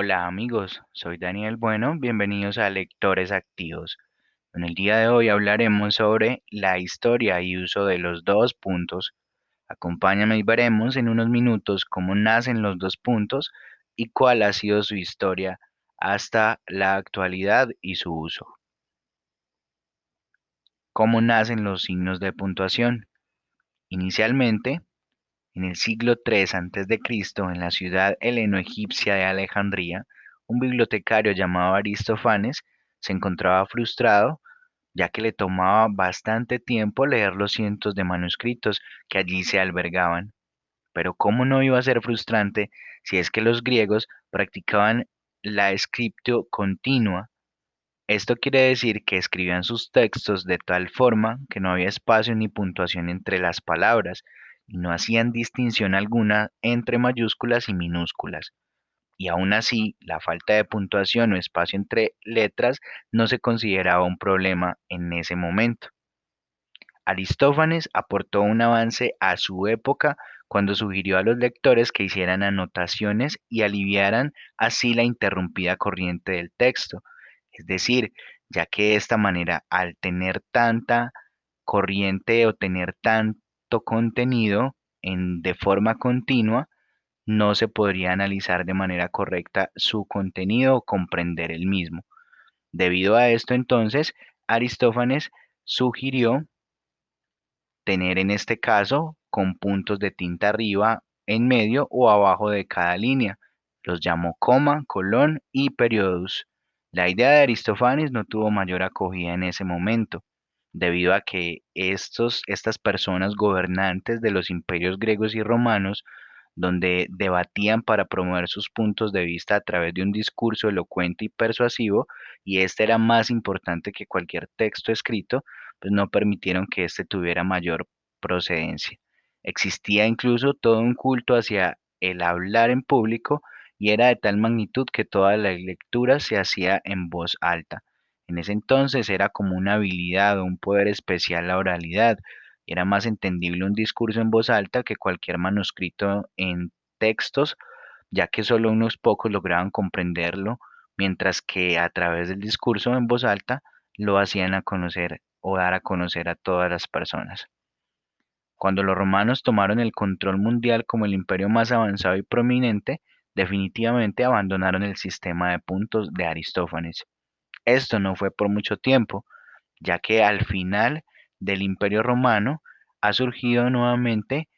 Hola amigos, soy Daniel Bueno, bienvenidos a Lectores Activos. En el día de hoy hablaremos sobre la historia y uso de los dos puntos. Acompáñame y veremos en unos minutos cómo nacen los dos puntos y cuál ha sido su historia hasta la actualidad y su uso. ¿Cómo nacen los signos de puntuación? Inicialmente, en el siglo III a.C., en la ciudad heleno-egipcia de Alejandría, un bibliotecario llamado Aristófanes se encontraba frustrado ya que le tomaba bastante tiempo leer los cientos de manuscritos que allí se albergaban. Pero ¿cómo no iba a ser frustrante si es que los griegos practicaban la scriptio continua? Esto quiere decir que escribían sus textos de tal forma que no había espacio ni puntuación entre las palabras, no hacían distinción alguna entre mayúsculas y minúsculas. Y aún así, la falta de puntuación o espacio entre letras no se consideraba un problema en ese momento. Aristófanes aportó un avance a su época cuando sugirió a los lectores que hicieran anotaciones y aliviaran así la interrumpida corriente del texto. Es decir, ya que de esta manera, al tener tanta corriente o tener tanto contenido en, de forma continua, no se podría analizar de manera correcta su contenido o comprender el mismo. Debido a esto, entonces, Aristófanes sugirió tener en este caso con puntos de tinta arriba, en medio o abajo de cada línea. Los llamó coma, colón y periodos. La idea de Aristófanes no tuvo mayor acogida en ese momento debido a que estos, estas personas gobernantes de los imperios griegos y romanos, donde debatían para promover sus puntos de vista a través de un discurso elocuente y persuasivo, y este era más importante que cualquier texto escrito, pues no permitieron que éste tuviera mayor procedencia. Existía incluso todo un culto hacia el hablar en público y era de tal magnitud que toda la lectura se hacía en voz alta. En ese entonces era como una habilidad o un poder especial la oralidad. Era más entendible un discurso en voz alta que cualquier manuscrito en textos, ya que solo unos pocos lograban comprenderlo, mientras que a través del discurso en voz alta lo hacían a conocer o dar a conocer a todas las personas. Cuando los romanos tomaron el control mundial como el imperio más avanzado y prominente, definitivamente abandonaron el sistema de puntos de Aristófanes. Esto no fue por mucho tiempo, ya que al final del Imperio Romano ha surgido nuevamente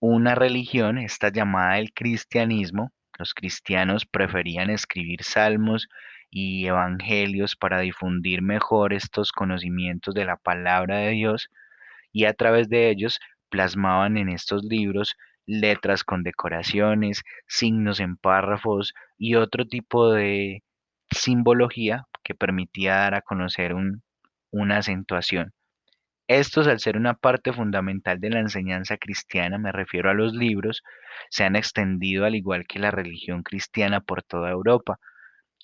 una religión, esta llamada el cristianismo. Los cristianos preferían escribir salmos y evangelios para difundir mejor estos conocimientos de la palabra de Dios y a través de ellos plasmaban en estos libros letras con decoraciones, signos en párrafos y otro tipo de simbología que permitía dar a conocer una acentuación. Estos, al ser una parte fundamental de la enseñanza cristiana, me refiero a los libros, se han extendido al igual que la religión cristiana por toda Europa.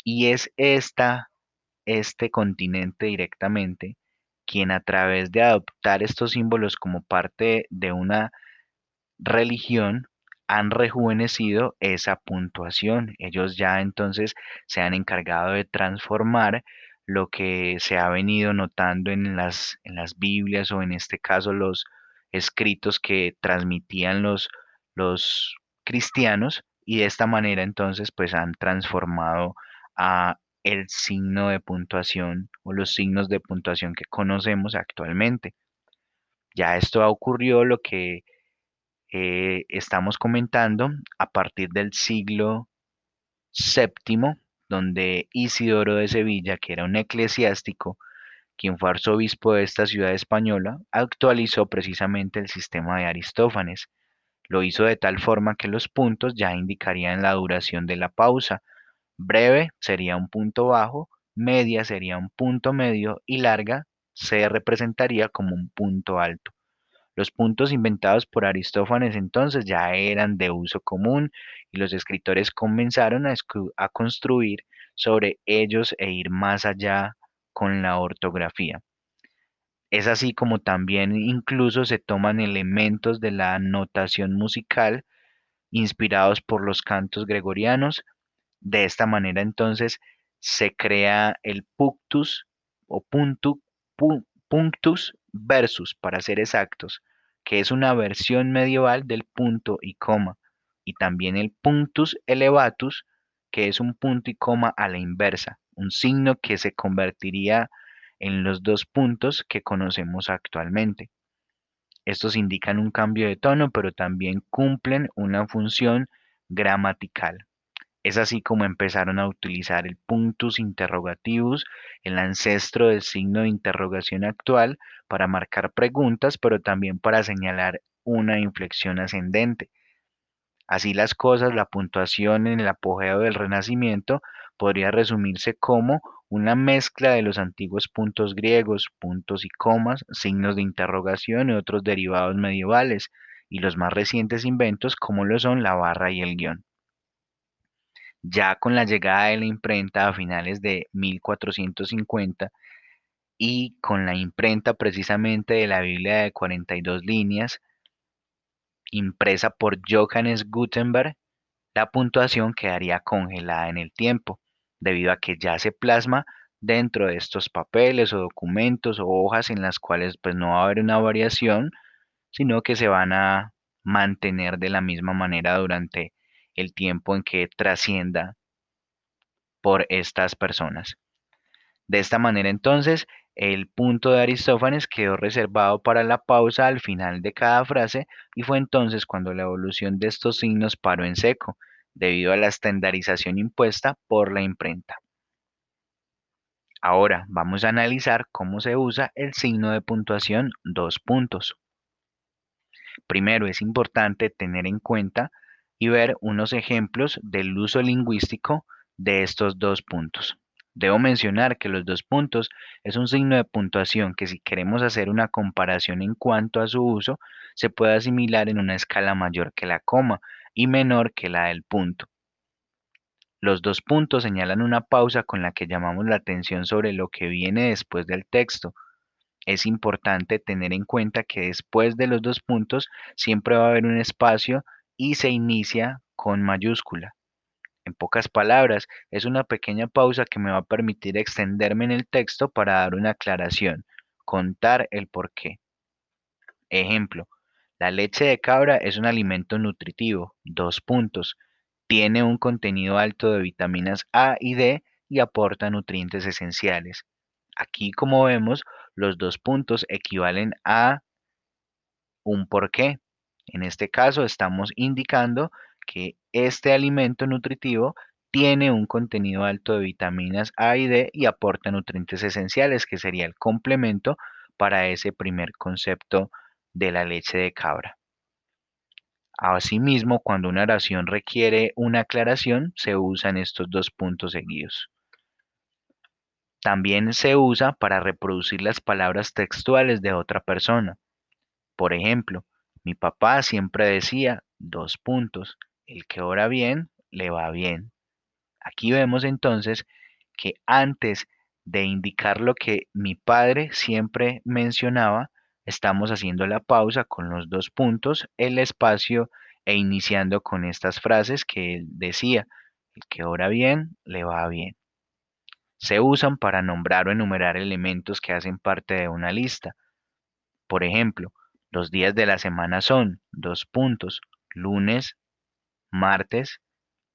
Y es esta, este continente directamente quien a través de adoptar estos símbolos como parte de una religión han rejuvenecido esa puntuación. Ellos ya entonces se han encargado de transformar lo que se ha venido notando en las, en las Biblias o en este caso los escritos que transmitían los, los cristianos y de esta manera entonces pues han transformado a el signo de puntuación o los signos de puntuación que conocemos actualmente. Ya esto ocurrió lo que eh, estamos comentando a partir del siglo VII, donde Isidoro de Sevilla, que era un eclesiástico, quien fue arzobispo de esta ciudad española, actualizó precisamente el sistema de Aristófanes. Lo hizo de tal forma que los puntos ya indicarían la duración de la pausa. Breve sería un punto bajo, media sería un punto medio y larga se representaría como un punto alto. Los puntos inventados por Aristófanes entonces ya eran de uso común y los escritores comenzaron a, construir sobre ellos e ir más allá con la ortografía. Es así como también incluso se toman elementos de la notación musical inspirados por los cantos gregorianos, De esta manera entonces se crea el punctus o puntu, punctus versus, para ser exactos, que es una versión medieval del punto y coma, y también el punctus elevatus, que es un punto y coma a la inversa, un signo que se convertiría en los dos puntos que conocemos actualmente. Estos indican un cambio de tono, pero también cumplen una función gramatical. Es así como empezaron a utilizar el punctus interrogativus, el ancestro del signo de interrogación actual, para marcar preguntas, pero también para señalar una inflexión ascendente. Así las cosas, la puntuación en el apogeo del Renacimiento podría resumirse como una mezcla de los antiguos puntos griegos, puntos y comas, signos de interrogación y otros derivados medievales, y los más recientes inventos como lo son la barra y el guion. Ya con la llegada de la imprenta a finales de 1450 y con la imprenta precisamente de la Biblia de 42 líneas, impresa por Johannes Gutenberg, la puntuación quedaría congelada en el tiempo, debido a que ya se plasma dentro de estos papeles o documentos o hojas en las cuales pues no va a haber una variación, sino que se van a mantener de la misma manera durante el tiempo en que trascienda por estas personas. De esta manera entonces, el punto de Aristófanes quedó reservado para la pausa al final de cada frase y fue entonces cuando la evolución de estos signos paró en seco, debido a la estandarización impuesta por la imprenta. Ahora vamos a analizar cómo se usa el signo de puntuación dos puntos. Primero es importante tener en cuenta y ver unos ejemplos del uso lingüístico de estos dos puntos. Debo mencionar que los dos puntos es un signo de puntuación que si queremos hacer una comparación en cuanto a su uso, se puede asimilar en una escala mayor que la coma y menor que la del punto. Los dos puntos señalan una pausa con la que llamamos la atención sobre lo que viene después del texto. Es importante tener en cuenta que después de los dos puntos siempre va a haber un espacio y se inicia con mayúscula. En pocas palabras, es una pequeña pausa que me va a permitir extenderme en el texto para dar una aclaración, contar el porqué. Ejemplo, la leche de cabra es un alimento nutritivo, dos puntos. Tiene un contenido alto de vitaminas A y D y aporta nutrientes esenciales. Aquí, como vemos, los dos puntos equivalen a un porqué. En este caso estamos indicando que este alimento nutritivo tiene un contenido alto de vitaminas A y D y aporta nutrientes esenciales, que sería el complemento para ese primer concepto de la leche de cabra. Asimismo, cuando una oración requiere una aclaración, se usan estos dos puntos seguidos. También se usa para reproducir las palabras textuales de otra persona. Por ejemplo, mi papá siempre decía dos puntos, el que ora bien, le va bien. Aquí vemos entonces que antes de indicar lo que mi padre siempre mencionaba, estamos haciendo la pausa con los dos puntos, el espacio e iniciando con estas frases que él decía, el que ora bien, le va bien. Se usan para nombrar o enumerar elementos que hacen parte de una lista. Por ejemplo, los días de la semana son dos puntos, lunes, martes,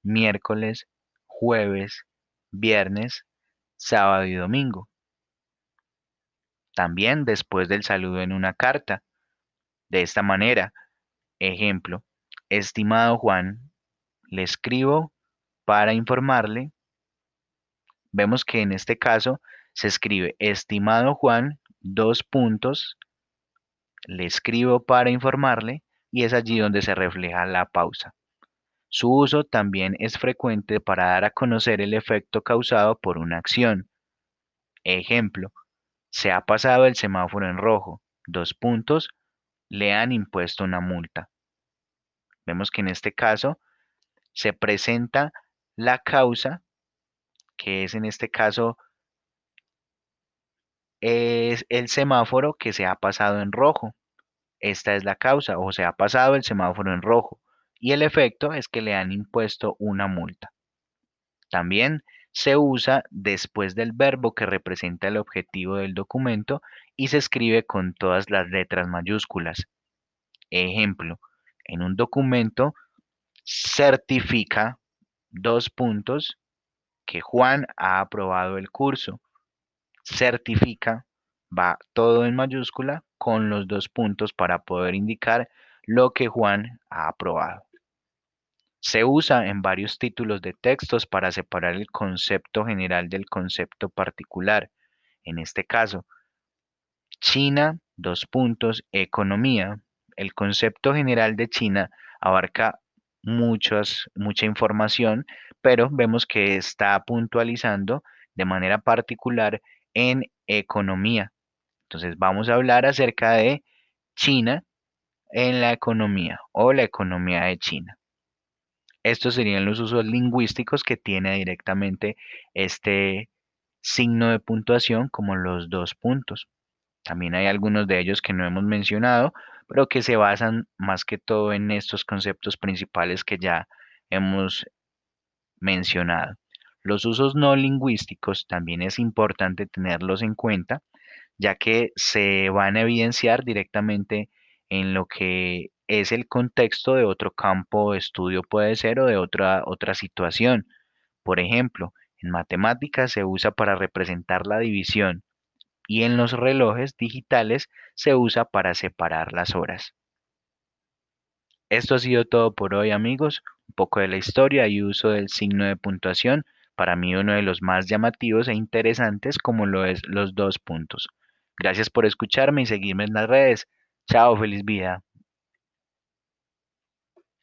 miércoles, jueves, viernes, sábado y domingo. También después del saludo en una carta. De esta manera, ejemplo, estimado Juan, le escribo para informarle. Vemos que en este caso se escribe estimado Juan, dos puntos, le escribo para informarle y es allí donde se refleja la pausa. Su uso también es frecuente para dar a conocer el efecto causado por una acción. Ejemplo, se ha pasado el semáforo en rojo, dos puntos, le han impuesto una multa. Vemos que en este caso se presenta la causa, que es en este caso es el semáforo que se ha pasado en rojo. Esta es la causa, o se ha pasado el semáforo en rojo. Y el efecto es que le han impuesto una multa. También se usa después del verbo que representa el objetivo del documento y se escribe con todas las letras mayúsculas. Ejemplo, en un documento certifica dos puntos que Juan ha aprobado el curso. Certifica va todo en mayúscula con los dos puntos para poder indicar lo que Juan ha aprobado. Se usa en varios títulos de textos para separar el concepto general del concepto particular. En este caso, China, dos puntos, economía. El concepto general de China abarca muchas, mucha información, pero vemos que está puntualizando de manera particular en economía. Entonces vamos a hablar acerca de China en la economía o la economía de China. Estos serían los usos lingüísticos que tiene directamente este signo de puntuación como los dos puntos. También hay algunos de ellos que no hemos mencionado, pero que se basan más que todo en estos conceptos principales que ya hemos mencionado. Los usos no lingüísticos también es importante tenerlos en cuenta, ya que se van a evidenciar directamente en lo que es el contexto de otro campo de estudio puede ser o de otra, otra situación. Por ejemplo, en matemáticas se usa para representar la división y en los relojes digitales se usa para separar las horas. Esto ha sido todo por hoy amigos, un poco de la historia y uso del signo de puntuación, para mí uno de los más llamativos e interesantes como lo es los dos puntos. Gracias por escucharme y seguirme en las redes. Chao, feliz vida.